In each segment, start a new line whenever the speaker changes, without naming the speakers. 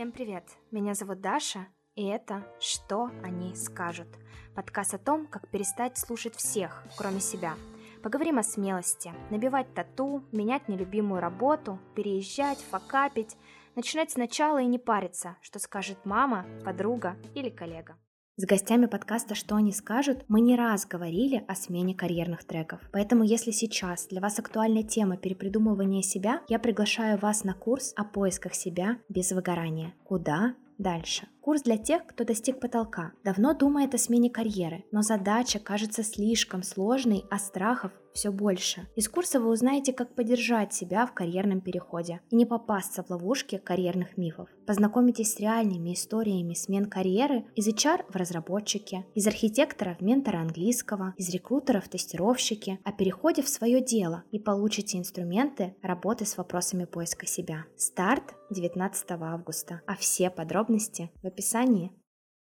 Всем привет! Меня зовут Даша, и это «Что они скажут?» Подкаст о том, как перестать слушать всех, кроме себя. Поговорим о смелости, набивать тату, менять нелюбимую работу, переезжать, факапить, начинать сначала и не париться, что скажет мама, подруга или коллега. С гостями подкаста «Что они скажут» мы не раз говорили о смене карьерных треков. Поэтому если сейчас для вас актуальна тема перепридумывания себя, я приглашаю вас на курс о поисках себя без выгорания. Куда? Дальше. Курс для тех, кто достиг потолка, давно думает о смене карьеры, но задача кажется слишком сложной, а страхов все больше. Из курса вы узнаете, как поддержать себя в карьерном переходе и не попасться в ловушки карьерных мифов. Познакомитесь с реальными историями смен карьеры из HR в разработчике, из архитектора в ментора английского, из рекрутера в тестировщики, о переходе в свое дело и получите инструменты работы с вопросами поиска себя. Старт 19 августа, а все подробности в описании.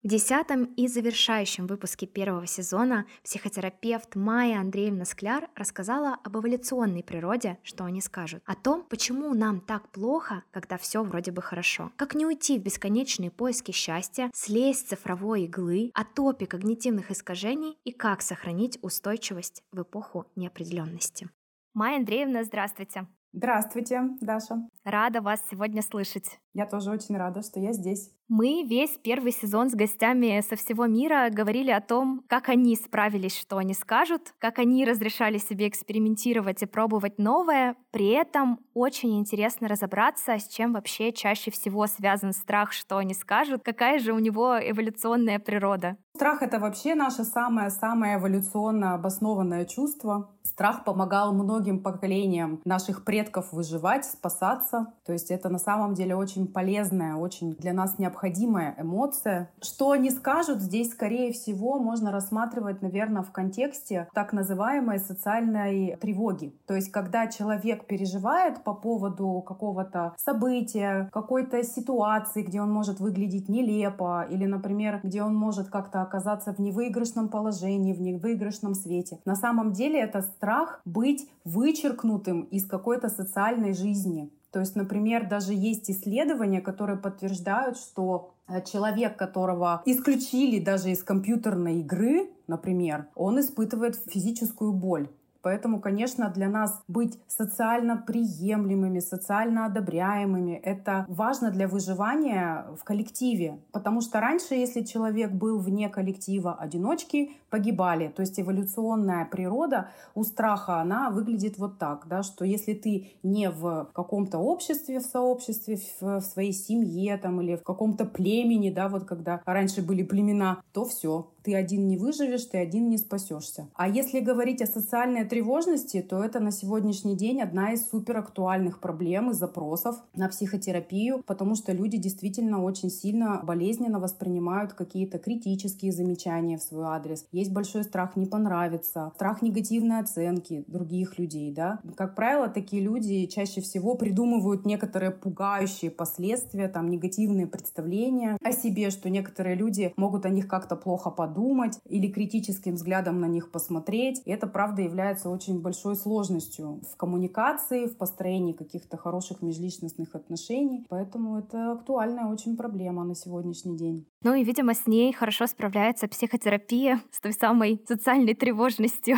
В десятом и завершающем выпуске первого сезона психотерапевт Майя Андреевна Скляр рассказала об эволюционной природе, что они скажут, о том, почему нам так плохо, когда все вроде бы хорошо, как не уйти в бесконечные поиски счастья, слезть с цифровой иглы, о топе когнитивных искажений и как сохранить устойчивость в эпоху неопределенности. Майя Андреевна, здравствуйте.
Здравствуйте, Даша.
Рада вас сегодня слышать.
Я тоже очень рада, что я здесь.
Мы весь первый сезон с гостями со всего мира говорили о том, как они справились, что они скажут, как они разрешали себе экспериментировать и пробовать новое. При этом очень интересно разобраться, с чем вообще чаще всего связан страх, что они скажут, какая же у него эволюционная природа.
Страх — это вообще наше самое-самое эволюционно обоснованное чувство. Страх помогал многим поколениям наших предков выживать, спасаться. То есть это на самом деле очень полезная, очень для нас необходимая эмоция. Что они скажут, здесь, скорее всего, можно рассматривать, наверное, в контексте так называемой социальной тревоги. То есть когда человек переживает по поводу какого-то события, какой-то ситуации, где он может выглядеть нелепо, или, например, где он может как-то оказаться в невыигрышном положении, в невыигрышном свете. На самом деле это страх быть вычеркнутым из какой-то социальной жизни. То есть, например, даже есть исследования, которые подтверждают, что э, человек, которого исключили даже из компьютерной игры, например, он испытывает физическую боль. Поэтому, конечно, для нас быть социально приемлемыми, социально одобряемыми — это важно для выживания в коллективе. Потому что раньше, если человек был вне коллектива, одиночки погибали. То есть эволюционная природа у страха, она выглядит вот так, да, что если ты не в каком-то обществе, в сообществе, в, в своей семье там, или в каком-то племени, да, вот когда раньше были племена, то все, ты один не выживешь, ты один не спасешься. А если говорить о социальной тревожности, то это на сегодняшний день одна из суперактуальных проблем и запросов на психотерапию, потому что люди действительно очень сильно болезненно воспринимают какие-то критические замечания в свой адрес. Есть большой страх не понравиться, страх негативной оценки других людей, да. Как правило, такие люди чаще всего придумывают некоторые пугающие последствия, там негативные представления о себе, что некоторые люди могут о них как-то плохо подумать, подумать или критическим взглядом на них посмотреть. И это, правда, является очень большой сложностью в коммуникации, в построении каких-то хороших межличностных отношений. Поэтому это актуальная очень проблема на сегодняшний день.
Ну и, видимо, с ней хорошо справляется психотерапия с той самой социальной тревожностью.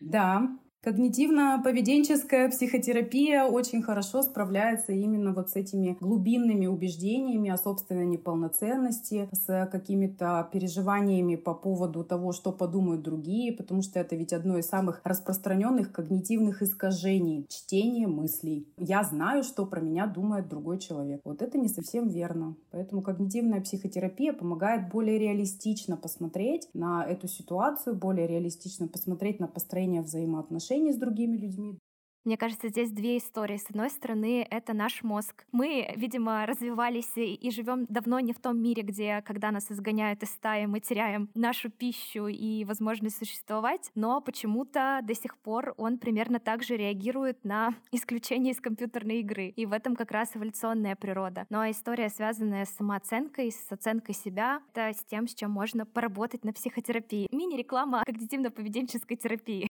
Да, Когнитивно-поведенческая психотерапия очень хорошо справляется именно вот с этими глубинными убеждениями о собственной неполноценности, с какими-то переживаниями по поводу того, что подумают другие, потому что это ведь одно из самых распространенных когнитивных искажений — чтение мыслей. Я знаю, что про меня думает другой человек. Вот это не совсем верно. Поэтому когнитивная психотерапия помогает более реалистично посмотреть на эту ситуацию, более реалистично посмотреть на построение взаимоотношений отношений с другими людьми.
Мне кажется, здесь две истории. С одной стороны, это наш мозг. Мы, видимо, развивались и живем давно не в том мире, где, когда нас изгоняют из стаи, мы теряем нашу пищу и возможность существовать, но почему-то до сих пор он примерно так же реагирует на исключение из компьютерной игры. И в этом как раз эволюционная природа. Но история, связанная с самооценкой, с оценкой себя, это с тем, с чем можно поработать на психотерапии. Мини-реклама когнитивно-поведенческой терапии.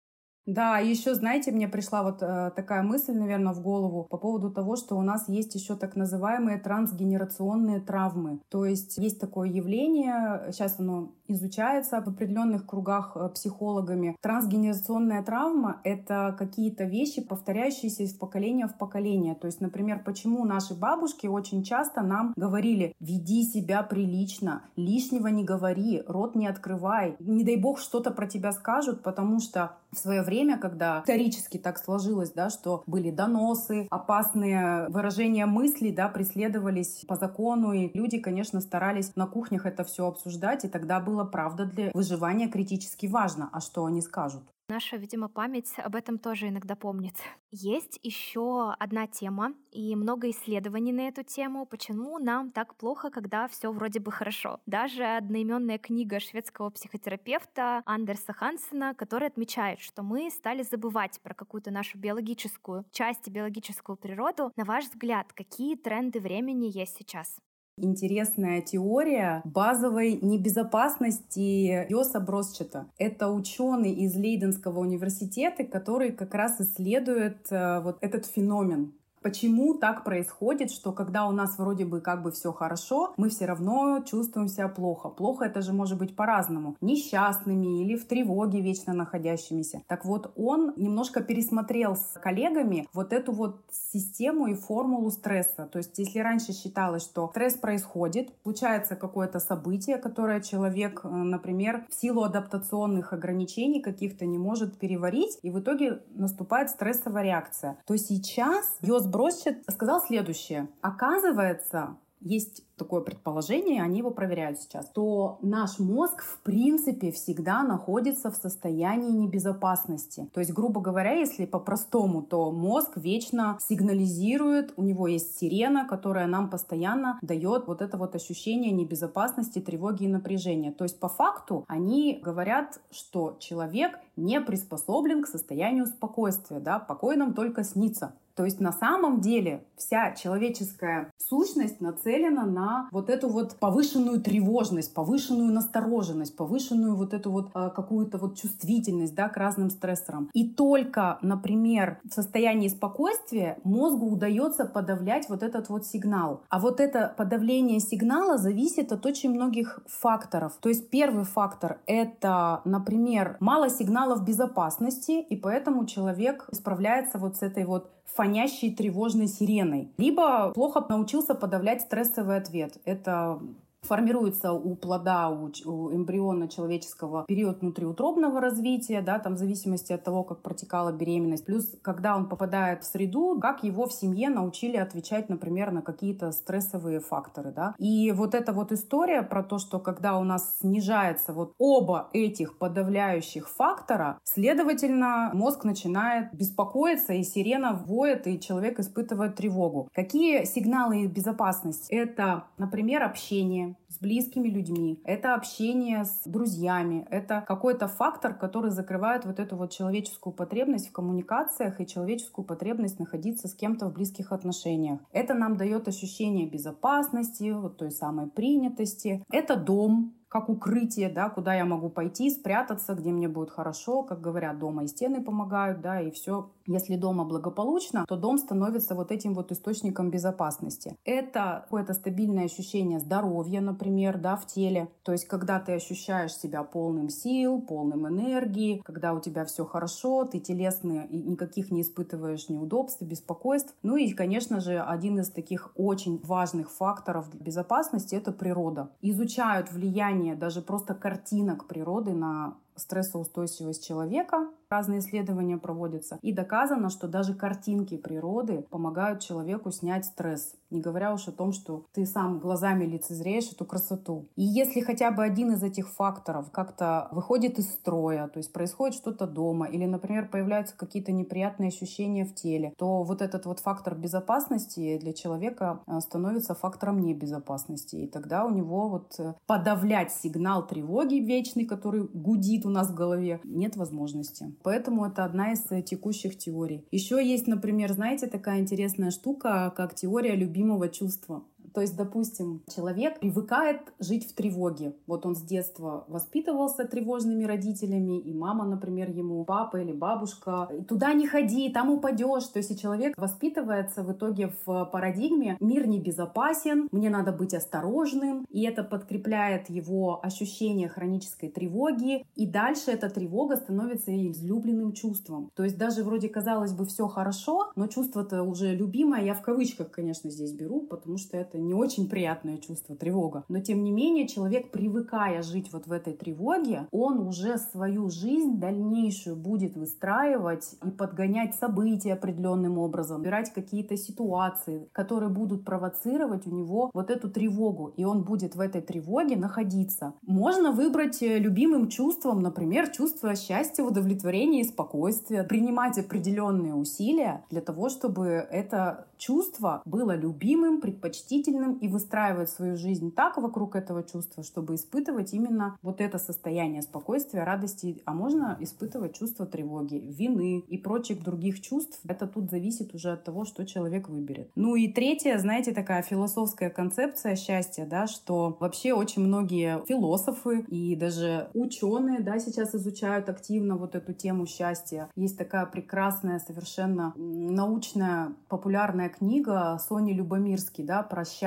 Да, еще, знаете, мне пришла вот э, такая мысль, наверное, в голову по поводу того, что у нас есть еще так называемые трансгенерационные травмы. То есть есть такое явление, сейчас оно изучается в определенных кругах э, психологами. Трансгенерационная травма — это какие-то вещи, повторяющиеся из поколения в поколение. То есть, например, почему наши бабушки очень часто нам говорили «веди себя прилично, лишнего не говори, рот не открывай, не дай бог что-то про тебя скажут, потому что в свое время, когда исторически так сложилось, да, что были доносы, опасные выражения мыслей, да, преследовались по закону, и люди, конечно, старались на кухнях это все обсуждать, и тогда было правда для выживания критически важно, а что они скажут.
Наша, видимо, память об этом тоже иногда помнит. Есть еще одна тема и много исследований на эту тему, почему нам так плохо, когда все вроде бы хорошо. Даже одноименная книга шведского психотерапевта Андерса Хансена, который отмечает, что мы стали забывать про какую-то нашу биологическую часть и биологическую природу. На ваш взгляд, какие тренды времени есть сейчас?
Интересная теория базовой небезопасности Йоса Бросчета. Это ученый из Лейденского университета, который как раз исследует э, вот этот феномен Почему так происходит, что когда у нас вроде бы как бы все хорошо, мы все равно чувствуем себя плохо? Плохо это же может быть по-разному. Несчастными или в тревоге вечно находящимися. Так вот, он немножко пересмотрел с коллегами вот эту вот систему и формулу стресса. То есть, если раньше считалось, что стресс происходит, случается какое-то событие, которое человек, э, например, в силу адаптационных ограничений каких-то не может переварить, и в итоге наступает стрессовая реакция, то сейчас Йос Бросчет сказал следующее. Оказывается, есть такое предположение, они его проверяют сейчас, то наш мозг в принципе всегда находится в состоянии небезопасности. То есть, грубо говоря, если по-простому, то мозг вечно сигнализирует, у него есть сирена, которая нам постоянно дает вот это вот ощущение небезопасности, тревоги и напряжения. То есть, по факту, они говорят, что человек не приспособлен к состоянию спокойствия, да, покой нам только снится. То есть на самом деле вся человеческая сущность нацелена на вот эту вот повышенную тревожность, повышенную настороженность, повышенную вот эту вот э, какую-то вот чувствительность, да, к разным стрессорам. И только, например, в состоянии спокойствия мозгу удается подавлять вот этот вот сигнал. А вот это подавление сигнала зависит от очень многих факторов. То есть первый фактор — это, например, мало сигналов безопасности, и поэтому человек справляется вот с этой вот фонящей тревожной сиреной. Либо плохо научился подавлять стрессовый ответ. Это формируется у плода, у, у эмбриона человеческого период внутриутробного развития, да, там в зависимости от того, как протекала беременность. Плюс, когда он попадает в среду, как его в семье научили отвечать, например, на какие-то стрессовые факторы, да. И вот эта вот история про то, что когда у нас снижается вот оба этих подавляющих фактора, следовательно, мозг начинает беспокоиться, и сирена воет, и человек испытывает тревогу. Какие сигналы безопасности? Это, например, общение, с близкими людьми, это общение с друзьями, это какой-то фактор, который закрывает вот эту вот человеческую потребность в коммуникациях и человеческую потребность находиться с кем-то в близких отношениях. Это нам дает ощущение безопасности, вот той самой принятости. Это дом, как укрытие, да, куда я могу пойти, спрятаться, где мне будет хорошо. Как говорят, дома и стены помогают, да, и все. Если дома благополучно, то дом становится вот этим вот источником безопасности. Это какое-то стабильное ощущение здоровья, например, да, в теле. То есть, когда ты ощущаешь себя полным сил, полным энергии, когда у тебя все хорошо, ты телесные и никаких не испытываешь неудобств, беспокойств. Ну и, конечно же, один из таких очень важных факторов безопасности — это природа. Изучают влияние влияние даже просто картинок природы на стрессоустойчивость человека, Разные исследования проводятся. И доказано, что даже картинки природы помогают человеку снять стресс. Не говоря уж о том, что ты сам глазами лицезреешь эту красоту. И если хотя бы один из этих факторов как-то выходит из строя, то есть происходит что-то дома, или, например, появляются какие-то неприятные ощущения в теле, то вот этот вот фактор безопасности для человека э, становится фактором небезопасности. И тогда у него вот э, подавлять сигнал тревоги вечный, который гудит у нас в голове, нет возможности. Поэтому это одна из э, текущих теорий. Еще есть, например, знаете, такая интересная штука, как теория любимого чувства. То есть, допустим, человек привыкает жить в тревоге. Вот он с детства воспитывался тревожными родителями, и мама, например, ему, папа или бабушка, туда не ходи, там упадешь. То есть, и человек воспитывается в итоге в парадигме «мир небезопасен, мне надо быть осторожным», и это подкрепляет его ощущение хронической тревоги, и дальше эта тревога становится излюбленным чувством. То есть даже вроде казалось бы все хорошо, но чувство-то уже любимое, я в кавычках, конечно, здесь беру, потому что это не очень приятное чувство, тревога. Но тем не менее человек, привыкая жить вот в этой тревоге, он уже свою жизнь дальнейшую будет выстраивать и подгонять события определенным образом, выбирать какие-то ситуации, которые будут провоцировать у него вот эту тревогу, и он будет в этой тревоге находиться. Можно выбрать э, любимым чувством, например, чувство счастья, удовлетворения и спокойствия, принимать определенные усилия для того, чтобы это чувство было любимым, предпочтительным и выстраивать свою жизнь так вокруг этого чувства, чтобы испытывать именно вот это состояние спокойствия, радости, а можно испытывать чувство тревоги, вины и прочих других чувств. Это тут зависит уже от того, что человек выберет. Ну и третье, знаете, такая философская концепция счастья, да, что вообще очень многие философы и даже ученые, да, сейчас изучают активно вот эту тему счастья. Есть такая прекрасная, совершенно научная, популярная книга Сони Любомирский, да, про счастье.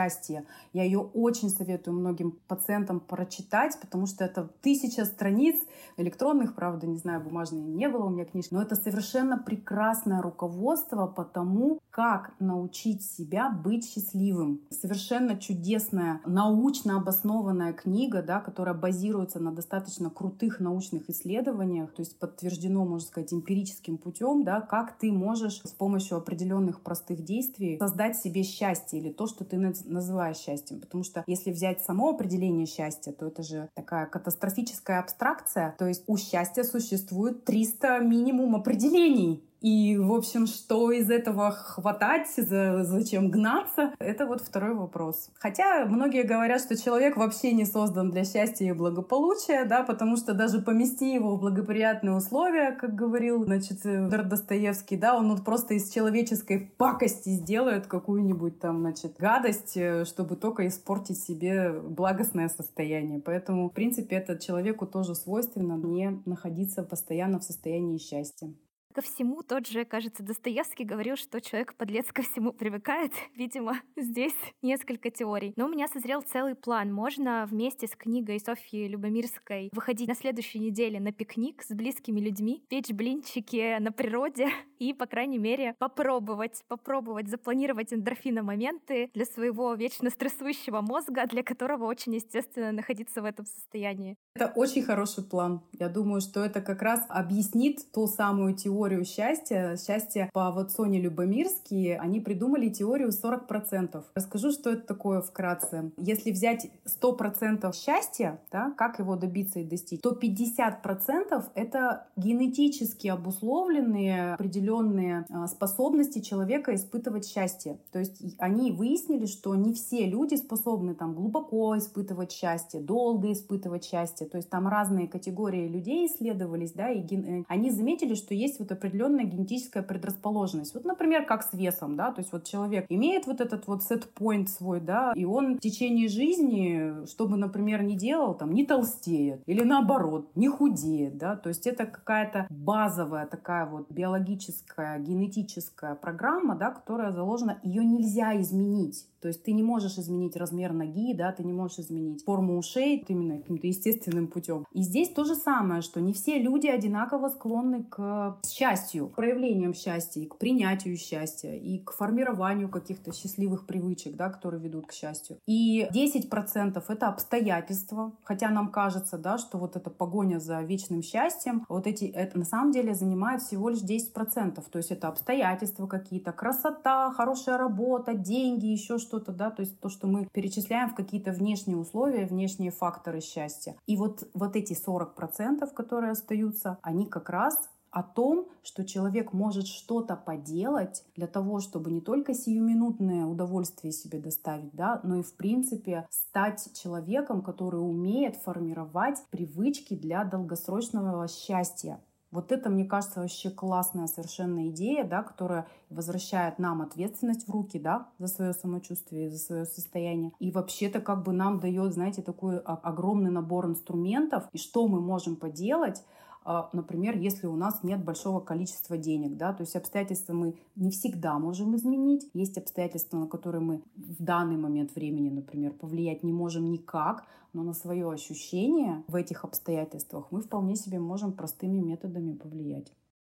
Я ее очень советую многим пациентам прочитать, потому что это тысяча страниц электронных, правда, не знаю, бумажные не было у меня книжки, но это совершенно прекрасное руководство по тому, как научить себя быть счастливым. Совершенно чудесная, научно обоснованная книга, да, которая базируется на достаточно крутых научных исследованиях, то есть подтверждено, можно сказать, эмпирическим путем, да, как ты можешь с помощью определенных простых действий создать себе счастье или то, что ты называешь счастьем. Потому что если взять само определение счастья, то это же такая катастрофическая абстракция. То есть у счастья существует 300 минимум определений. И, в общем, что из этого хватать, за, зачем гнаться, это вот второй вопрос. Хотя многие говорят, что человек вообще не создан для счастья и благополучия, да, потому что даже помести его в благоприятные условия, как говорил, значит, Федор Достоевский, да, он вот просто из человеческой пакости сделает какую-нибудь там, значит, гадость, э, чтобы только испортить себе благостное состояние. Поэтому, в принципе, это человеку тоже свойственно не находиться постоянно в состоянии счастья.
Ко всему тот же, кажется, Достоевский говорил, что человек-подлец ко всему привыкает. Видимо, здесь несколько теорий. Но у меня созрел целый план. Можно вместе с книгой Софьи Любомирской выходить на следующей неделе на пикник с близкими людьми, печь блинчики на природе и, по крайней мере, попробовать, попробовать запланировать эндорфиномоменты для своего вечно стрессующего мозга, для которого очень естественно находиться в этом состоянии.
Это очень хороший план. Я думаю, что это как раз объяснит ту самую теорию, теорию счастья. Счастье по вот Соне Любомирски, они придумали теорию 40%. Расскажу, что это такое вкратце. Если взять 100% счастья, да, как его добиться и достичь, то 50% это генетически обусловленные определенные а, способности человека испытывать счастье. То есть они выяснили, что не все люди способны там глубоко испытывать счастье, долго испытывать счастье. То есть там разные категории людей исследовались, да, и ген... Э, они заметили, что есть вот определенная генетическая предрасположенность. Вот, например, как с весом, да, то есть вот человек имеет вот этот вот set-point свой, да, и он в течение жизни, что бы, например, не делал, там, не толстеет или наоборот, не худеет, да, то есть это какая-то базовая такая вот биологическая, генетическая программа, да, которая заложена, ее нельзя изменить. То есть ты не можешь изменить размер ноги, да, ты не можешь изменить форму ушей именно каким-то естественным путем. И здесь то же самое, что не все люди одинаково склонны к счастью, к проявлениям счастья, и к принятию счастья, и к формированию каких-то счастливых привычек, да, которые ведут к счастью. И 10% это обстоятельства, хотя нам кажется, да, что вот эта погоня за вечным счастьем, вот эти, это на самом деле занимает всего лишь 10%. То есть это обстоятельства какие-то, красота, хорошая работа, деньги, еще что что-то, да, то есть то, что мы перечисляем в какие-то внешние условия, внешние факторы счастья. И вот, вот эти 40%, которые остаются, они как раз о том, что человек может что-то поделать для того, чтобы не только сиюминутное удовольствие себе доставить, да, но и в принципе стать человеком, который умеет формировать привычки для долгосрочного счастья. Вот это, мне кажется, вообще классная совершенно идея, да, которая возвращает нам ответственность в руки, да, за свое самочувствие, за свое состояние. И вообще-то как бы нам дает, знаете, такой огромный набор инструментов, и что мы можем поделать, например, если у нас нет большого количества денег, да, то есть обстоятельства мы не всегда можем изменить, есть обстоятельства, на которые мы в данный момент времени, например, повлиять не можем никак, но на свое ощущение в этих обстоятельствах мы вполне себе можем простыми методами повлиять.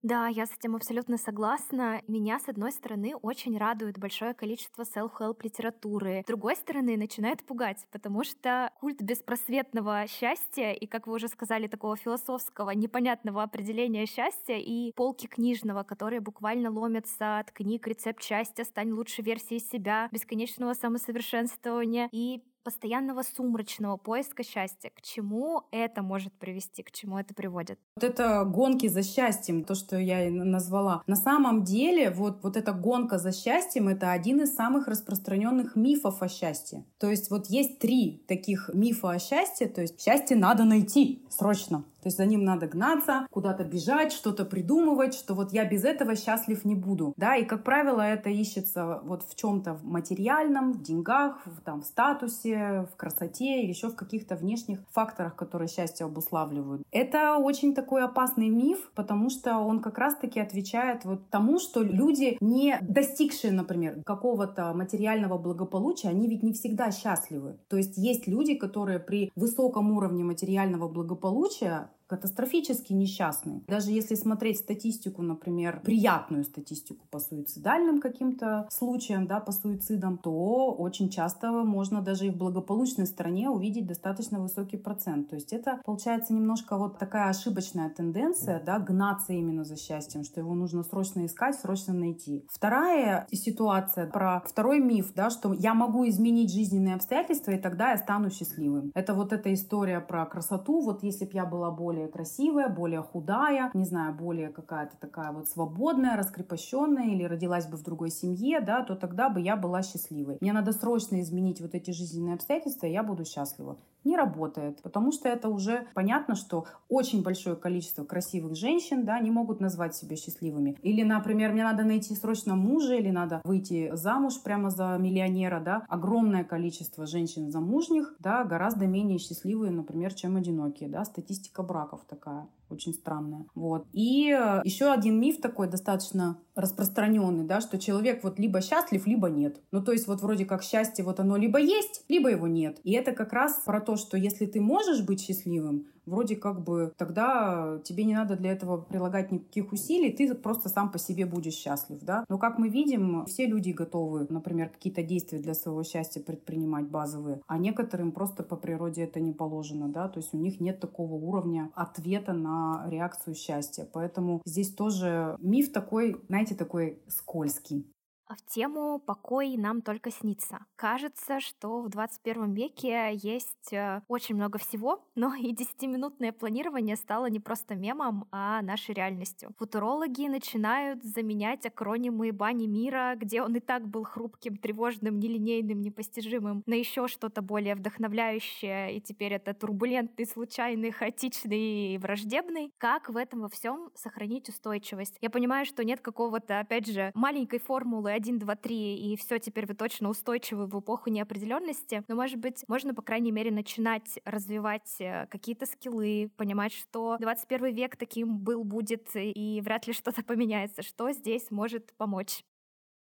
Да, я с этим абсолютно согласна. Меня, с одной стороны, очень радует большое количество self-help литературы. С другой стороны, начинает пугать, потому что культ беспросветного счастья и, как вы уже сказали, такого философского, непонятного определения счастья и полки книжного, которые буквально ломятся от книг «Рецепт счастья», «Стань лучшей версией себя», «Бесконечного самосовершенствования» и постоянного сумрачного поиска счастья. К чему это может привести, к чему это приводит?
Вот это гонки за счастьем, то, что я назвала. На самом деле, вот, вот эта гонка за счастьем — это один из самых распространенных мифов о счастье. То есть вот есть три таких мифа о счастье, то есть счастье надо найти срочно. То есть за ним надо гнаться, куда-то бежать, что-то придумывать, что вот я без этого счастлив не буду. Да, и, как правило, это ищется вот в чем-то материальном, в деньгах, в, там, в статусе, в красоте или еще в каких-то внешних факторах, которые счастье обуславливают. Это очень такой опасный миф, потому что он как раз-таки отвечает вот тому, что люди, не достигшие, например, какого-то материального благополучия, они ведь не всегда счастливы. То есть есть люди, которые при высоком уровне материального благополучия катастрофически несчастны. Даже если смотреть статистику, например, приятную статистику по суицидальным каким-то случаям, да, по суицидам, то очень часто можно даже и в благополучной стране увидеть достаточно высокий процент. То есть это получается немножко вот такая ошибочная тенденция, да, гнаться именно за счастьем, что его нужно срочно искать, срочно найти. Вторая ситуация про второй миф, да, что я могу изменить жизненные обстоятельства, и тогда я стану счастливым. Это вот эта история про красоту. Вот если бы я была более более красивая, более худая, не знаю, более какая-то такая вот свободная, раскрепощенная или родилась бы в другой семье, да, то тогда бы я была счастливой. Мне надо срочно изменить вот эти жизненные обстоятельства, и я буду счастлива. Не работает, потому что это уже понятно, что очень большое количество красивых женщин, да, не могут назвать себя счастливыми. Или, например, мне надо найти срочно мужа, или надо выйти замуж прямо за миллионера, да. Огромное количество женщин замужних, да, гораздо менее счастливые, например, чем одинокие, да. Статистика браков такая очень странная. Вот. И э, еще один миф такой достаточно распространенный, да, что человек вот либо счастлив, либо нет. Ну, то есть вот вроде как счастье вот оно либо есть, либо его нет. И это как раз про то, что если ты можешь быть счастливым, вроде как бы тогда тебе не надо для этого прилагать никаких усилий, ты просто сам по себе будешь счастлив, да. Но как мы видим, все люди готовы, например, какие-то действия для своего счастья предпринимать базовые, а некоторым просто по природе это не положено, да, то есть у них нет такого уровня ответа на реакцию счастья. Поэтому здесь тоже миф такой, знаете, такой скользкий.
В тему «Покой нам только снится». Кажется, что в 21 веке есть э, очень много всего, но и 10-минутное планирование стало не просто мемом, а нашей реальностью. Футурологи начинают заменять акронимы бани мира, где он и так был хрупким, тревожным, нелинейным, непостижимым, на еще что-то более вдохновляющее, и теперь это турбулентный, случайный, хаотичный и враждебный. Как в этом во всем сохранить устойчивость? Я понимаю, что нет какого-то, опять же, маленькой формулы 1, 2, 3, и все, теперь вы точно устойчивы в эпоху неопределенности. Но, может быть, можно, по крайней мере, начинать развивать э, какие-то скиллы, понимать, что 21 век таким был, будет, и вряд ли что-то поменяется. Что здесь может помочь?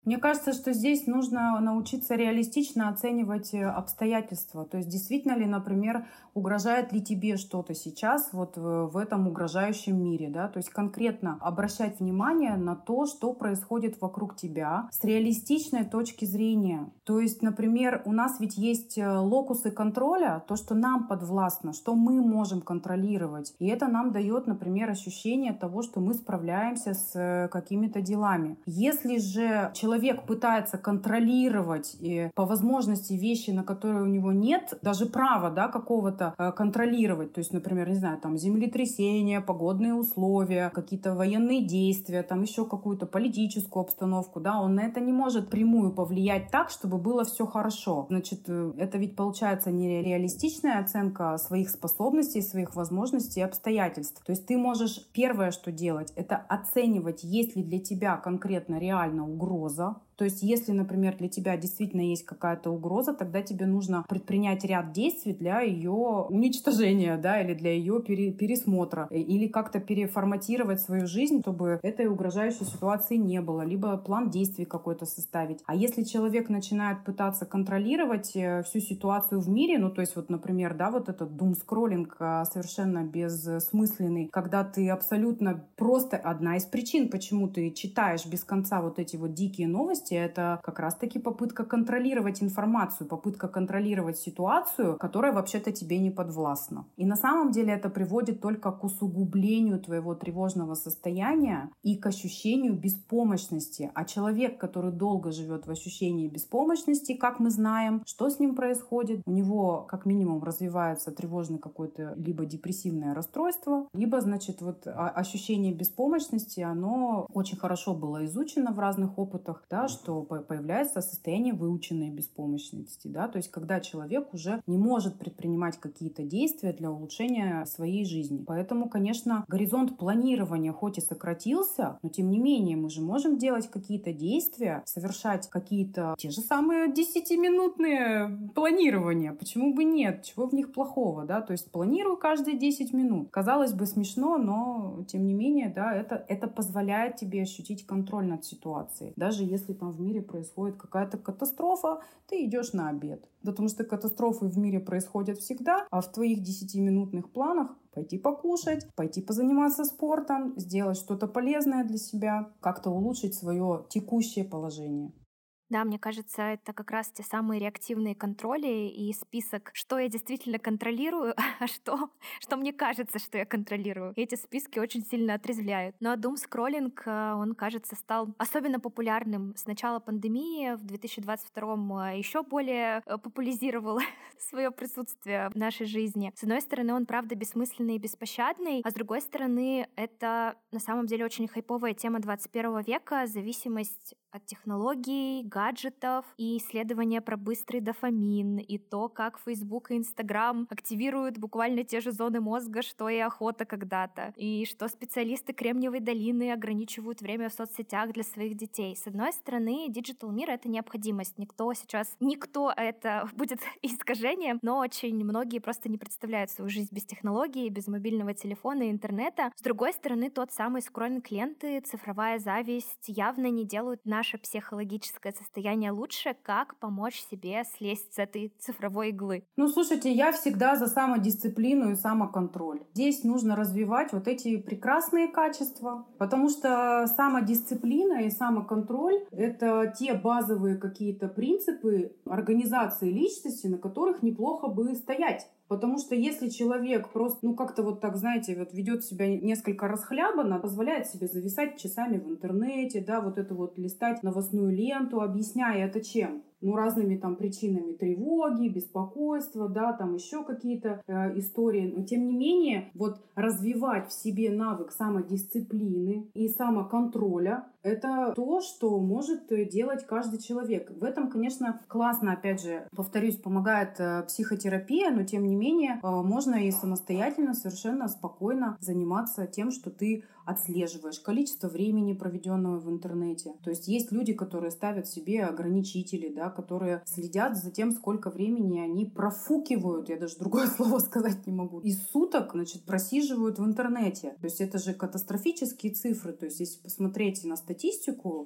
Мне кажется, что здесь нужно научиться реалистично оценивать э, обстоятельства. То есть действительно ли, например, угрожает ли тебе что-то сейчас вот в этом угрожающем мире, да, то есть конкретно обращать внимание на то, что происходит вокруг тебя с реалистичной точки зрения. То есть, например, у нас ведь есть э, локусы контроля, то, что нам подвластно, что мы можем контролировать. И это нам дает, например, ощущение того, что мы справляемся с э, какими-то делами. Если же человек человек пытается контролировать и по возможности вещи, на которые у него нет даже права, да, какого-то э, контролировать, то есть, например, не знаю, там землетрясения, погодные условия, какие-то военные действия, там еще какую-то политическую обстановку, да, он на это не может прямую повлиять так, чтобы было все хорошо. Значит, э, это ведь получается нереалистичная оценка своих способностей, своих возможностей и обстоятельств. То есть ты можешь первое, что делать, это оценивать, есть ли для тебя конкретно реально угроза, 있어? То есть, если, например, для тебя действительно есть какая-то угроза, тогда тебе нужно предпринять ряд действий для ее уничтожения, да, или для ее пере пересмотра, э, или как-то переформатировать свою жизнь, чтобы этой угрожающей ситуации не было, либо план действий какой-то составить. А если человек начинает пытаться контролировать э, всю ситуацию в мире, ну, то есть, вот, например, да, вот этот дум-скроллинг а, совершенно бессмысленный, когда ты абсолютно просто одна из причин, почему ты читаешь без конца вот эти вот дикие новости, новости — это как раз-таки попытка контролировать информацию, попытка контролировать ситуацию, которая вообще-то тебе не подвластна. И на самом деле это приводит только к усугублению твоего тревожного состояния и к ощущению беспомощности. А человек, который долго живет в ощущении беспомощности, как мы знаем, что с ним происходит? У него как минимум развивается тревожный какой-то либо депрессивное расстройство, либо, значит, вот ощущение беспомощности, оно очень хорошо было изучено в разных опытах, да, что появляется состояние выученной беспомощности, да, то есть когда человек уже не может предпринимать какие-то действия для улучшения своей жизни. Поэтому, конечно, горизонт планирования хоть и сократился, но тем не менее мы же можем делать какие-то действия, совершать какие-то те же самые 10-минутные планирования. Почему бы нет? Чего в них плохого, да? То есть планирую каждые 10 минут. Казалось бы смешно, но тем не менее, да, это, это позволяет тебе ощутить контроль над ситуацией. Даже если там там в мире происходит какая-то катастрофа, ты идешь на обед. Потому что катастрофы в мире происходят всегда, а в твоих 10-минутных планах пойти покушать, пойти позаниматься спортом, сделать что-то полезное для себя, как-то улучшить свое текущее положение.
Да, мне кажется, это как раз те самые реактивные контроли и список, что я действительно контролирую, а что, что мне кажется, что я контролирую. И эти списки очень сильно отрезвляют. Но Doom скроллинг, э, он, кажется, стал особенно популярным с начала пандемии. В 2022 э, еще более э, популяризировал свое присутствие в нашей жизни. С одной стороны, он, правда, бессмысленный и беспощадный, а с другой стороны, это на самом деле очень хайповая тема 21 века, зависимость от технологий, гаджетов и исследования про быстрый дофамин и то, как Facebook и Instagram активируют буквально те же зоны мозга, что и охота когда-то, и что специалисты Кремниевой долины ограничивают время в соцсетях для своих детей. С одной стороны, digital мир — это необходимость. Никто сейчас, никто это будет искажением, но очень многие просто не представляют свою жизнь без технологий, без мобильного телефона и интернета. С другой стороны, тот самый скроллинг ленты, цифровая зависть явно не делают наше психологическое состояние лучше, как помочь себе слезть с этой цифровой иглы?
Ну, слушайте, я всегда за самодисциплину и самоконтроль. Здесь нужно развивать вот эти прекрасные качества, потому что самодисциплина и самоконтроль — это те базовые какие-то принципы организации личности, на которых неплохо бы стоять. Потому что если человек просто, ну как-то вот так, знаете, вот ведет себя несколько расхлябанно, позволяет себе зависать часами в интернете, да, вот это вот листать новостную ленту, объясняя это чем? ну, разными там причинами тревоги, беспокойства, да, там еще какие-то э, истории. Но тем не менее, вот развивать в себе навык самодисциплины и самоконтроля — это то, что может делать каждый человек. В этом, конечно, классно, опять же, повторюсь, помогает э, психотерапия, но тем не менее э, можно и самостоятельно совершенно спокойно заниматься тем, что ты отслеживаешь количество времени, проведенного в интернете. То есть есть люди, которые ставят себе ограничители, да, которые следят за тем, сколько времени они профукивают, я даже другое слово сказать не могу, из суток, значит, просиживают в интернете. То есть это же катастрофические цифры. То есть если посмотреть на статистику,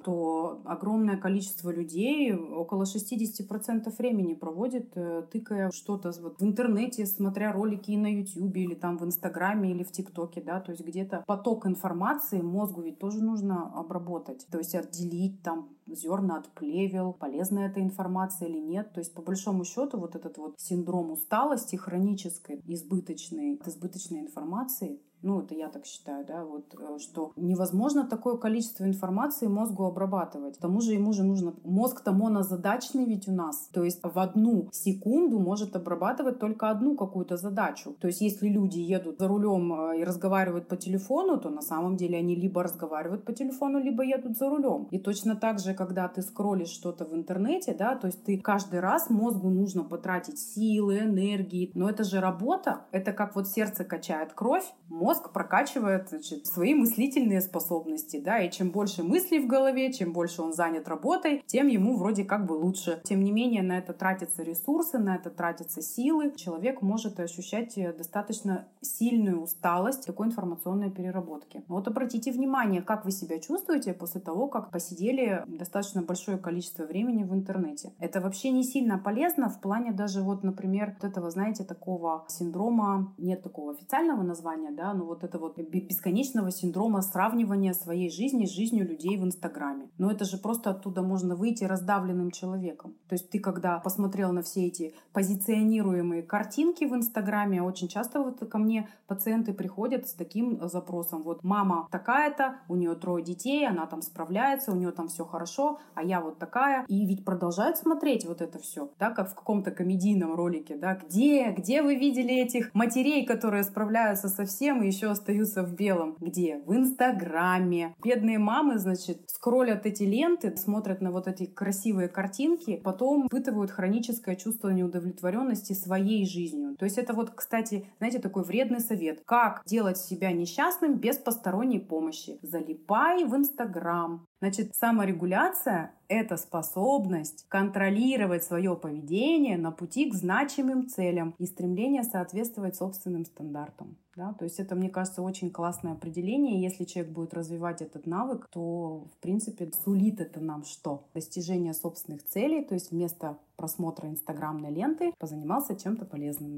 то огромное количество людей, около 60% времени проводит, э, тыкая что-то вот в интернете, смотря ролики на YouTube или там в Инстаграме или в ТикТоке, да, то есть где-то поток информации мозгу ведь тоже нужно обработать, то есть отделить там зерна от плевел, полезная эта информация или нет. То есть, по большому счету, вот этот вот синдром усталости хронической, избыточной, избыточной информации, ну, это я так считаю, да, вот, э, что невозможно такое количество информации мозгу обрабатывать. К тому же ему же нужно... Мозг-то монозадачный ведь у нас. То есть в одну секунду может обрабатывать только одну какую-то задачу. То есть если люди едут за рулем э, и разговаривают по телефону, то на самом деле они либо разговаривают по телефону, либо едут за рулем. И точно так же, когда ты скроллишь что-то в интернете, да, то есть ты каждый раз мозгу нужно потратить силы, энергии. Но это же работа. Это как вот сердце качает кровь, мозг мозг прокачивает значит, свои мыслительные способности, да, и чем больше мыслей в голове, чем больше он занят работой, тем ему вроде как бы лучше. Тем не менее, на это тратятся ресурсы, на это тратятся силы. Человек может ощущать достаточно сильную усталость такой информационной переработки. Вот обратите внимание, как вы себя чувствуете после того, как посидели достаточно большое количество времени в интернете. Это вообще не сильно полезно в плане даже вот, например, вот этого, знаете, такого синдрома, нет такого официального названия, да, ну, вот это вот бесконечного синдрома сравнивания своей жизни с жизнью людей в Инстаграме. Но это же просто оттуда можно выйти раздавленным человеком. То есть ты, когда посмотрел на все эти позиционируемые картинки в Инстаграме, очень часто вот ко мне пациенты приходят с таким запросом. Вот мама такая-то, у нее трое детей, она там справляется, у нее там все хорошо, а я вот такая. И ведь продолжают смотреть вот это все, да, как в каком-то комедийном ролике, да, где, где вы видели этих матерей, которые справляются со всем и еще остаются в белом. Где? В Инстаграме. Бедные мамы, значит, скроллят эти ленты, смотрят на вот эти красивые картинки, потом испытывают хроническое чувство неудовлетворенности своей жизнью. То есть это вот, кстати, знаете, такой вредный совет. Как делать себя несчастным без посторонней помощи? Залипай в Инстаграм, Значит, саморегуляция — это способность контролировать свое поведение на пути к значимым целям и стремление соответствовать собственным стандартам. Да? То есть это, мне кажется, очень классное определение. Если человек будет развивать этот навык, то, в принципе, сулит это нам что? Достижение собственных целей, то есть вместо просмотра инстаграмной ленты позанимался чем-то полезным.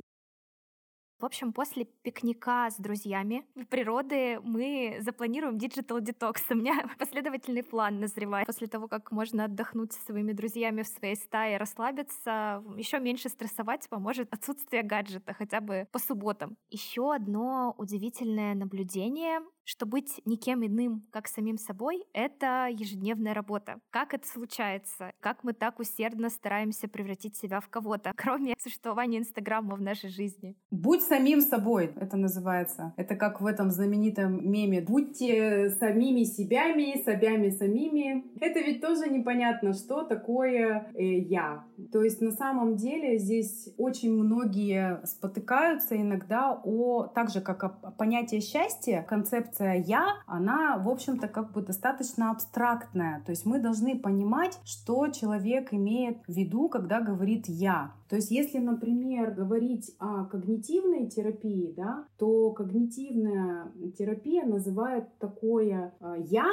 В общем, после пикника с друзьями в природы мы запланируем digital detox. У меня последовательный план назревает. После того, как можно отдохнуть со своими друзьями в своей стае, расслабиться, еще меньше стрессовать поможет отсутствие гаджета хотя бы по субботам. Еще одно удивительное наблюдение что быть никем иным, как самим собой, это ежедневная работа. Как это случается? Как мы так усердно стараемся превратить себя в кого-то, кроме существования Инстаграма в нашей жизни?
Будь самим собой, это называется. Это как в этом знаменитом меме. Будьте самими себями, собями самими. Это ведь тоже непонятно, что такое э, я. То есть на самом деле здесь очень многие спотыкаются иногда о, так же как о понятие счастья, концепт концепция «я», она, в общем-то, как бы достаточно абстрактная. То есть мы должны понимать, что человек имеет в виду, когда говорит «я». То есть если, например, говорить о когнитивной терапии, да, то когнитивная терапия называет такое э, «я»,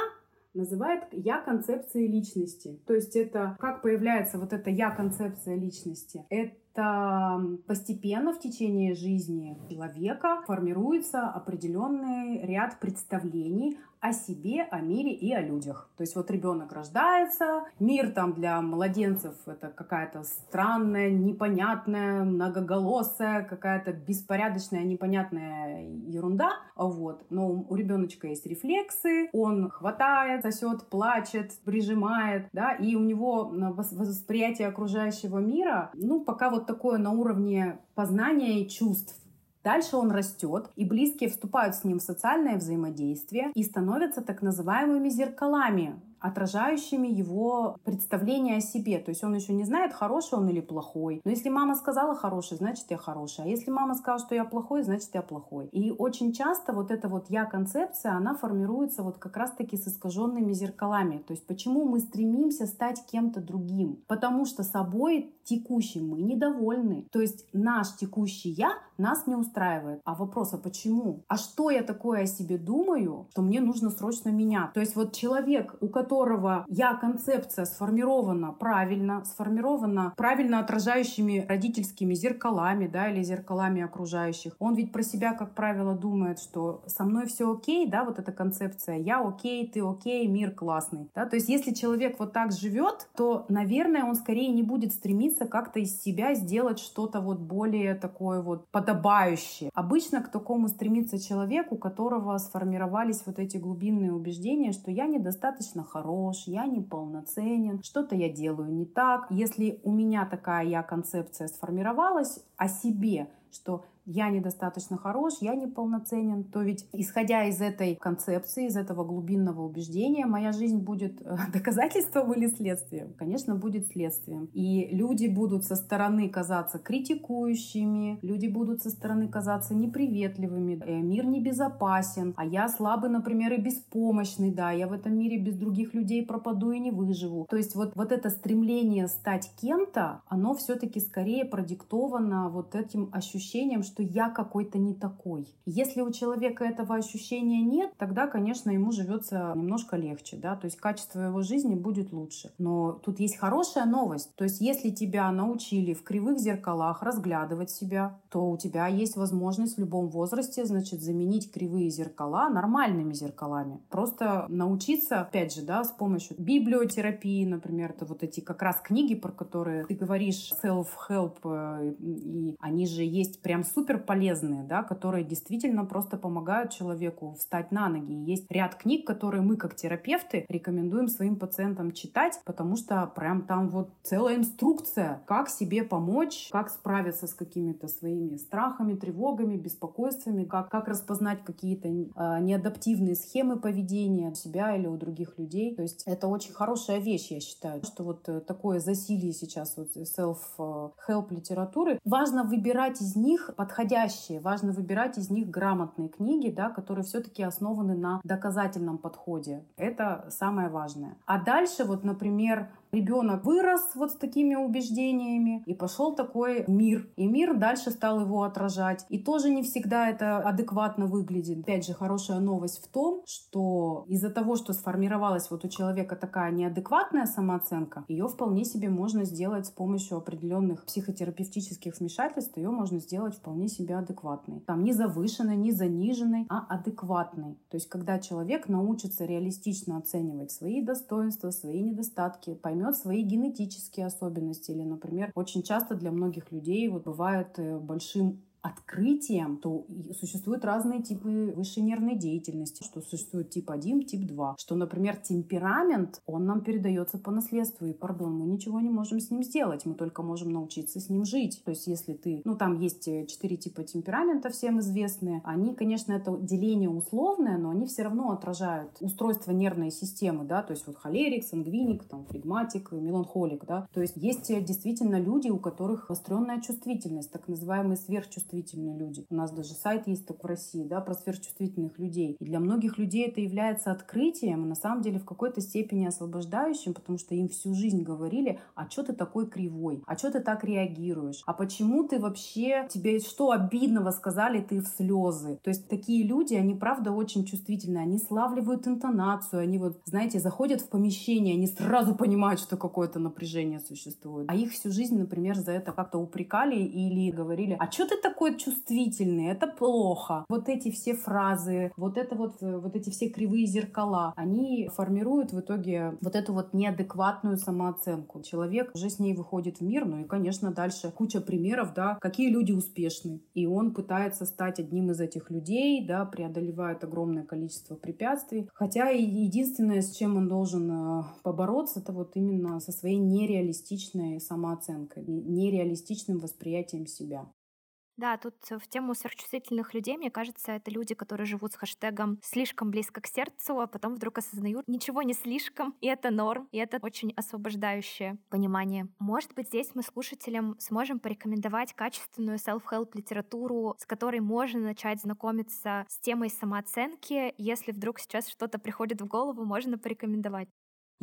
называет «я» концепцией личности. То есть это как появляется вот эта «я» концепция личности. Это это постепенно в течение жизни человека формируется определенный ряд представлений о себе, о мире и о людях. То есть вот ребенок рождается, мир там для младенцев это какая-то странная, непонятная, многоголосая, какая-то беспорядочная, непонятная ерунда. Вот. Но у ребеночка есть рефлексы, он хватает, сосет, плачет, прижимает, да, и у него восприятие окружающего мира, ну, пока вот такое на уровне познания и чувств. Дальше он растет, и близкие вступают с ним в социальное взаимодействие и становятся так называемыми зеркалами отражающими его представление о себе. То есть он еще не знает, хороший он или плохой. Но если мама сказала хороший, значит я хороший. А если мама сказала, что я плохой, значит я плохой. И очень часто вот эта вот я-концепция, она формируется вот как раз-таки с искаженными зеркалами. То есть почему мы стремимся стать кем-то другим? Потому что собой текущим мы недовольны. То есть наш текущий я нас не устраивает. А вопрос, а почему? А что я такое о себе думаю, что мне нужно срочно менять? То есть вот человек, у которого которого я-концепция сформирована правильно, сформирована правильно отражающими родительскими зеркалами, да, или зеркалами окружающих. Он ведь про себя, как правило, думает, что со мной все окей, да, вот эта концепция, я окей, ты окей, мир классный, да, то есть если человек вот так живет, то, наверное, он скорее не будет стремиться как-то из себя сделать что-то вот более такое вот подобающее. Обычно к такому стремится человек, у которого сформировались вот эти глубинные убеждения, что я недостаточно хорош, я неполноценен, что-то я делаю не так. Если у меня такая я концепция сформировалась о себе, что я недостаточно хорош, я неполноценен, то ведь исходя из этой концепции, из этого глубинного убеждения, моя жизнь будет э, доказательством или следствием? Конечно, будет следствием. И люди будут со стороны казаться критикующими, люди будут со стороны казаться неприветливыми, э, мир небезопасен, а я слабый, например, и беспомощный, да, я в этом мире без других людей пропаду и не выживу. То есть вот, вот это стремление стать кем-то, оно все-таки скорее продиктовано вот этим ощущением, что я какой-то не такой. Если у человека этого ощущения нет, тогда, конечно, ему живется немножко легче, да, то есть качество его жизни будет лучше. Но тут есть хорошая новость. То есть если тебя научили в кривых зеркалах разглядывать себя, то у тебя есть возможность в любом возрасте, значит, заменить кривые зеркала нормальными зеркалами. Просто научиться, опять же, да, с помощью библиотерапии, например, это вот эти как раз книги, про которые ты говоришь, self-help, э, и они же есть прям супер полезные, да, которые действительно просто помогают человеку встать на ноги. И есть ряд книг, которые мы как терапевты рекомендуем своим пациентам читать, потому что прям там вот целая инструкция, как себе помочь, как справиться с какими-то своими страхами, тревогами, беспокойствами, как, как распознать какие-то э, неадаптивные схемы поведения у себя или у других людей. То есть это очень хорошая вещь, я считаю, что вот э, такое засилие сейчас вот self-help литературы. Важно выбирать из них под подходящие. Важно выбирать из них грамотные книги, да, которые все-таки основаны на доказательном подходе. Это самое важное. А дальше, вот, например, ребенок вырос вот с такими убеждениями, и пошел такой мир. И мир дальше стал его отражать. И тоже не всегда это адекватно выглядит. Опять же, хорошая новость в том, что из-за того, что сформировалась вот у человека такая неадекватная самооценка, ее вполне себе можно сделать с помощью определенных психотерапевтических вмешательств, ее можно сделать вполне себе адекватной. Там не завышенной, не заниженной, а адекватной. То есть, когда человек научится реалистично оценивать свои достоинства, свои недостатки, поймет, поймет свои генетические особенности. Или, например, очень часто для многих людей вот бывает э, большим открытием, то существуют разные типы высшей нервной деятельности, что существует тип 1, тип 2, что, например, темперамент, он нам передается по наследству, и, пардон, мы ничего не можем с ним сделать, мы только можем научиться с ним жить. То есть, если ты, ну, там есть э, четыре типа темперамента, всем известные, они, конечно, это деление условное, но они все равно отражают устройство нервной системы, да, то есть вот холерик, сангвиник, там, флегматик, меланхолик, да, то есть есть э, действительно люди, у которых обостренная чувствительность, так называемые сверхчувствительность сверхчувствительные люди. У нас даже сайт есть такой в России, да, про сверхчувствительных людей. И для многих людей это является открытием, и на самом деле в какой-то степени освобождающим, потому что им всю жизнь говорили, а что ты такой кривой, а что ты так реагируешь, а почему ты вообще, тебе что обидного сказали, ты в слезы. То есть такие люди, они правда очень чувствительные, они славливают интонацию, они вот, знаете, заходят в помещение, они сразу понимают, что какое-то напряжение существует. А их всю жизнь, например, за это как-то упрекали или говорили, а что ты такой такой чувствительный, это плохо. Вот эти все фразы, вот это вот, э, вот эти все кривые зеркала, они формируют в итоге вот эту вот неадекватную самооценку. Человек уже с ней выходит в мир, ну и, конечно, дальше куча примеров, да, какие люди успешны. И он пытается стать одним из этих людей, да, преодолевает огромное количество препятствий. Хотя единственное, с чем он должен э, побороться, это вот именно со своей нереалистичной самооценкой, нереалистичным восприятием себя.
Да, тут в тему сверхчувствительных людей, мне кажется, это люди, которые живут с хэштегом «слишком близко к сердцу», а потом вдруг осознают ничего не слишком, и это норм, и это очень освобождающее понимание. Может быть, здесь мы слушателям сможем порекомендовать качественную self-help литературу, с которой можно начать знакомиться с темой самооценки. Если вдруг сейчас что-то приходит в голову, можно порекомендовать.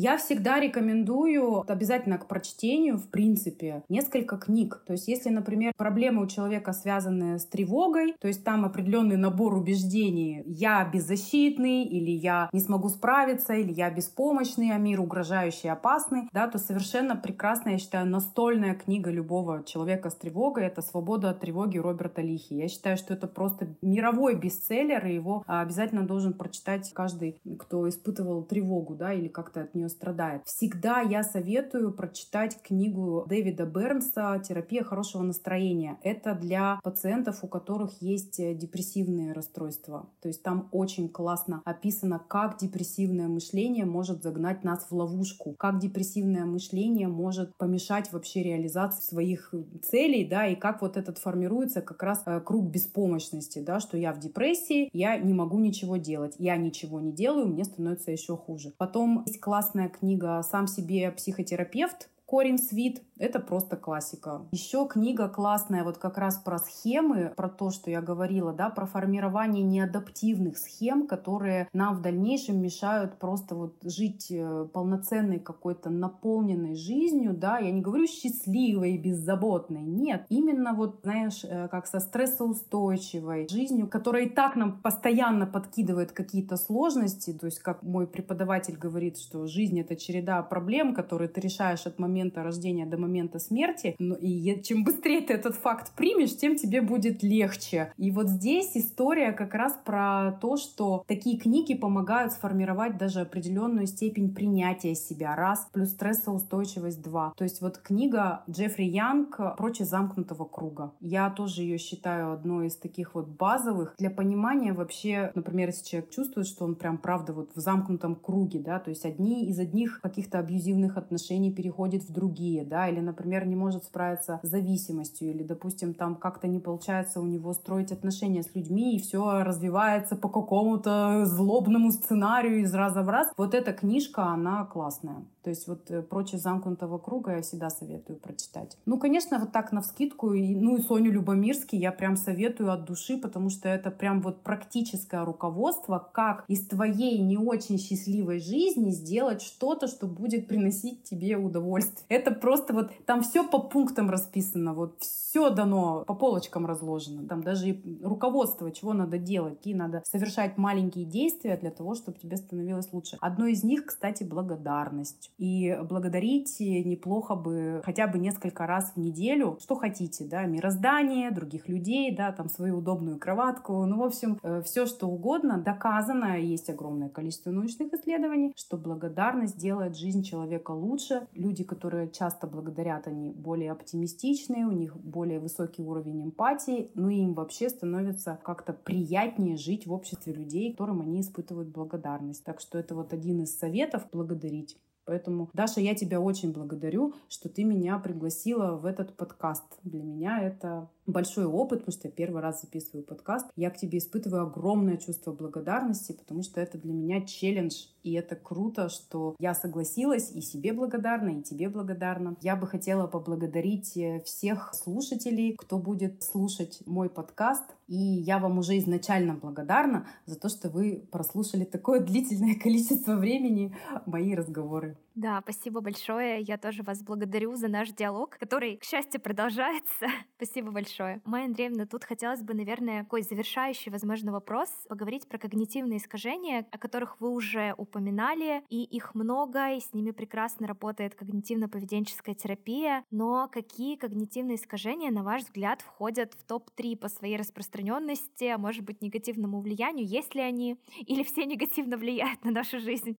Я всегда рекомендую обязательно к прочтению, в принципе, несколько книг. То есть, если, например, проблемы у человека связаны с тревогой, то есть там определенный набор убеждений «я беззащитный» или «я не смогу справиться» или «я беспомощный, а мир угрожающий, опасный», да, то совершенно прекрасная, я считаю, настольная книга любого человека с тревогой — это «Свобода от тревоги» Роберта Лихи. Я считаю, что это просто мировой бестселлер, и его обязательно должен прочитать каждый, кто испытывал тревогу, да, или как-то от нее страдает. Всегда я советую прочитать книгу Дэвида Бернса «Терапия хорошего настроения». Это для пациентов, у которых есть э, депрессивные расстройства. То есть там очень классно описано, как депрессивное мышление может загнать нас в ловушку, как депрессивное мышление может помешать вообще реализации своих целей, да, и как вот этот формируется как раз э, круг беспомощности, да, что я в депрессии, я не могу ничего делать, я ничего не делаю, мне становится еще хуже. Потом есть классная прекрасная книга «Сам себе психотерапевт», Корин Свит — это просто классика. Еще книга классная вот как раз про схемы, про то, что я говорила, да, про формирование неадаптивных схем, которые нам в дальнейшем мешают просто вот жить э, полноценной какой-то наполненной жизнью, да, я не говорю счастливой, беззаботной, нет, именно вот, знаешь, э, как со стрессоустойчивой жизнью, которая и так нам постоянно подкидывает какие-то сложности, то есть как мой преподаватель говорит, что жизнь — это череда проблем, которые ты решаешь от момента момента рождения до момента смерти. Ну, и чем быстрее ты этот факт примешь, тем тебе будет легче. И вот здесь история как раз про то, что такие книги помогают сформировать даже определенную степень принятия себя. Раз, плюс стрессоустойчивость два. То есть вот книга Джеффри Янг «Прочь замкнутого круга». Я тоже ее считаю одной из таких вот базовых для понимания вообще, например, если человек чувствует, что он прям правда вот в замкнутом круге, да, то есть одни из одних каких-то абьюзивных отношений переходит в другие, да, или, например, не может справиться с зависимостью, или, допустим, там как-то не получается у него строить отношения с людьми, и все развивается по какому-то злобному сценарию из раза в раз. Вот эта книжка, она классная. То есть вот э, «Прочь замкнутого круга» я всегда советую прочитать. Ну, конечно, вот так на вскидку, и, ну и Соню Любомирский я прям советую от души, потому что это прям вот практическое руководство, как из твоей не очень счастливой жизни сделать что-то, что будет приносить тебе удовольствие это просто вот там все по пунктам расписано, вот все дано, по полочкам разложено. Там даже и руководство, чего надо делать, какие надо совершать маленькие действия для того, чтобы тебе становилось лучше. Одно из них, кстати, благодарность. И благодарить неплохо бы хотя бы несколько раз в неделю, что хотите, да, мироздание, других людей, да, там свою удобную кроватку, ну, в общем, э, все что угодно доказано, есть огромное количество научных исследований, что благодарность делает жизнь человека лучше. Люди, которые которые часто благодарят, они более оптимистичные, у них более высокий уровень эмпатии, ну и им вообще становится как-то приятнее жить в обществе людей, которым они испытывают благодарность. Так что это вот один из советов — благодарить. Поэтому, Даша, я тебя очень благодарю, что ты меня пригласила в этот подкаст. Для меня это большой опыт, потому что я первый раз записываю подкаст. Я к тебе испытываю огромное чувство благодарности, потому что это для меня челлендж. И это круто, что я согласилась и себе благодарна, и тебе благодарна. Я бы хотела поблагодарить э, всех слушателей, кто будет слушать мой подкаст. И я вам уже изначально благодарна за то, что вы прослушали такое длительное количество времени мои разговоры.
Да, спасибо большое. Я тоже вас благодарю за наш диалог, который, к счастью, продолжается. спасибо большое. Майя Андреевна, тут хотелось бы, наверное, такой завершающий, возможно, вопрос, поговорить про когнитивные искажения, о которых вы уже упоминали, и их много, и с ними прекрасно работает когнитивно-поведенческая терапия. Но какие когнитивные искажения, на ваш взгляд, входят в топ-3 по своей распространенности, а может быть, негативному влиянию? Есть ли они? Или все негативно влияют на нашу жизнь?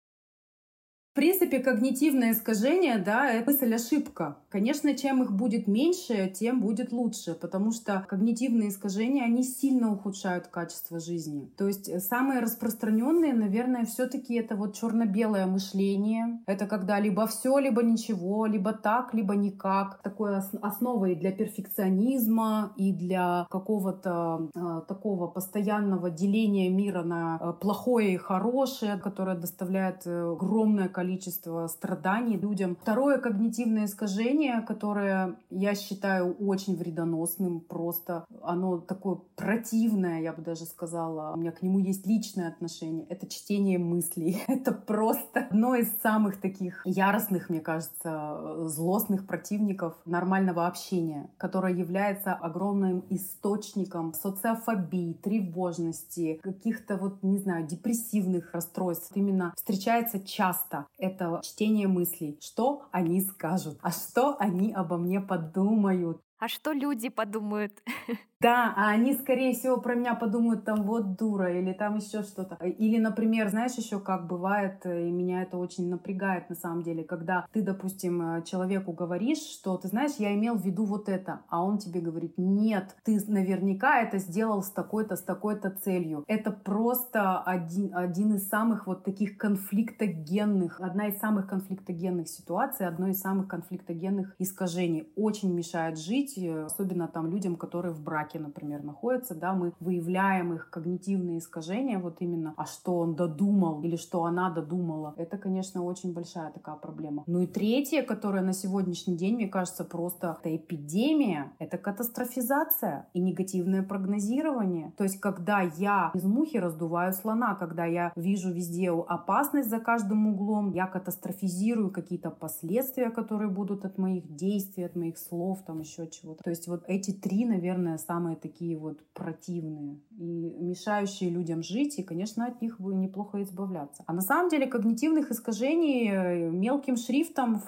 Принципе, когнитивное искажение, да, это мысль-ошибка. Конечно, чем их будет меньше, тем будет лучше, потому что когнитивные искажения, они сильно ухудшают качество жизни. То есть э, самые распространенные, наверное, все-таки это вот черно-белое мышление. Это когда либо все, либо ничего, либо так, либо никак. Такой основой для перфекционизма и для какого-то э, такого постоянного деления мира на э, плохое и хорошее, которое доставляет э, огромное количество количество страданий людям. Второе когнитивное искажение, которое я считаю очень вредоносным, просто оно такое противное, я бы даже сказала. У меня к нему есть личное отношение. Это чтение мыслей. Это просто одно из самых таких яростных, мне кажется, злостных противников нормального общения, которое является огромным источником социофобии, тревожности, каких-то вот, не знаю, депрессивных расстройств. Именно встречается часто это чтение мыслей. Что они скажут? А что они обо мне подумают?
А что люди подумают?
Да, а они, скорее всего, про меня подумают, там, вот дура, или там еще что-то. Или, например, знаешь, еще как бывает, э, и меня это очень напрягает на самом деле, когда ты, допустим, э, человеку говоришь, что, ты знаешь, я имел в виду вот это, а он тебе говорит, нет, ты наверняка это сделал с такой-то, с такой-то целью. Это просто один, один из самых вот таких конфликтогенных, одна из самых конфликтогенных ситуаций, одно из самых конфликтогенных искажений. Очень мешает жить, э, особенно там людям, которые в браке например, находятся, да, мы выявляем их когнитивные искажения, вот именно, а что он додумал или что она додумала. Это, конечно, очень большая такая проблема. Ну и третье, которое на сегодняшний день, мне кажется, просто это эпидемия, это катастрофизация и негативное прогнозирование. То есть, когда я из мухи раздуваю слона, когда я вижу везде опасность за каждым углом, я катастрофизирую какие-то последствия, которые будут от моих действий, от моих слов, там еще чего-то. То есть вот эти три, наверное, самые такие вот противные и мешающие людям жить, и, конечно, от них бы неплохо избавляться. А на самом деле когнитивных искажений э, мелким шрифтом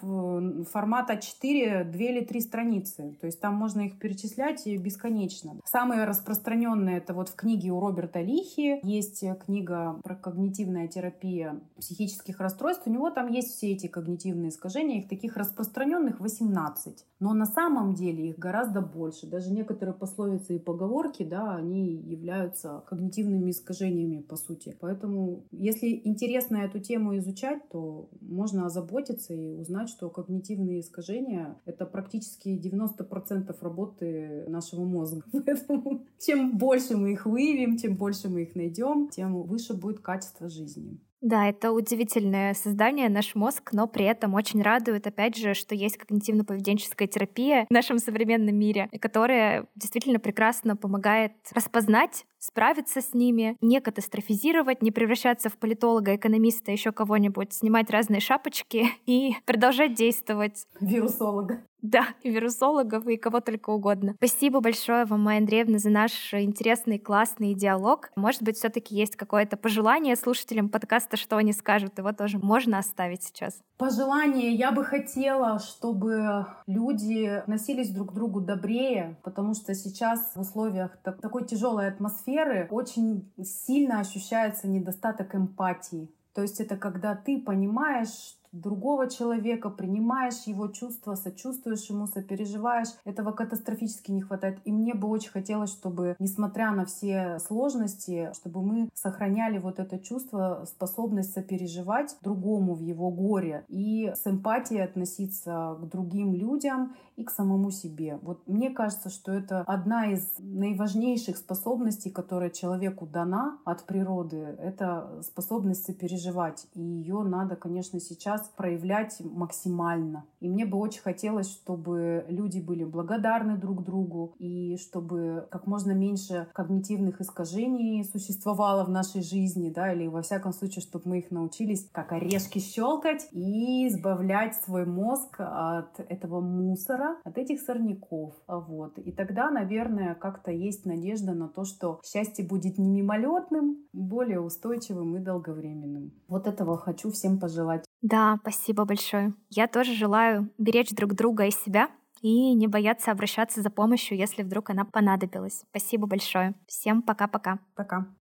формата 4, 2 или 3 страницы. То есть там можно их перечислять бесконечно. Самые распространенные это вот в книге у Роберта Лихи есть книга про когнитивная терапия психических расстройств. У него там есть все эти когнитивные искажения, их таких распространенных 18. Но на самом деле их гораздо больше. Даже некоторые пословицы и поговорки, да, они являются когнитивными искажениями, по сути. Поэтому, если интересно эту тему изучать, то можно озаботиться и узнать, что когнитивные искажения — это практически 90% работы нашего мозга. Поэтому чем больше мы их выявим, чем больше мы их найдем, тем выше будет качество жизни.
Да, это удивительное создание, наш мозг, но при этом очень радует, опять же, что есть когнитивно-поведенческая терапия в нашем современном мире, которая действительно прекрасно помогает распознать справиться с ними, не катастрофизировать, не превращаться в политолога, экономиста, еще кого-нибудь, снимать разные шапочки и продолжать действовать.
Вирусолога.
Да, и вирусологов, и кого только угодно. Спасибо большое вам, Майя Андреевна, за наш интересный, классный диалог. Может быть, все таки есть какое-то пожелание слушателям подкаста, что они скажут. Его тоже можно оставить сейчас.
Пожелание. Я бы хотела, чтобы люди относились друг к другу добрее, потому что сейчас в условиях так, такой тяжелой атмосферы очень сильно ощущается недостаток эмпатии. То есть это когда ты понимаешь, другого человека, принимаешь его чувства, сочувствуешь ему, сопереживаешь. Этого катастрофически не хватает. И мне бы очень хотелось, чтобы, несмотря на все сложности, чтобы мы сохраняли вот это чувство, способность сопереживать другому в его горе и с эмпатией относиться к другим людям и к самому себе. Вот мне кажется, что это одна из наиважнейших способностей, которая человеку дана от природы. Это способность сопереживать. И ее надо, конечно, сейчас проявлять максимально. И мне бы очень хотелось, чтобы люди были благодарны друг другу и чтобы как можно меньше когнитивных искажений существовало в нашей жизни, да, или во всяком случае, чтобы мы их научились как орешки щелкать и избавлять свой мозг от этого мусора, от этих сорняков. Вот. И тогда, наверное, как-то есть надежда на то, что счастье будет не мимолетным, более устойчивым и долговременным. Вот этого хочу всем пожелать.
Да, спасибо большое. Я тоже желаю беречь друг друга и себя и не бояться обращаться за помощью, если вдруг она понадобилась. Спасибо большое. Всем пока-пока.
Пока. -пока. пока.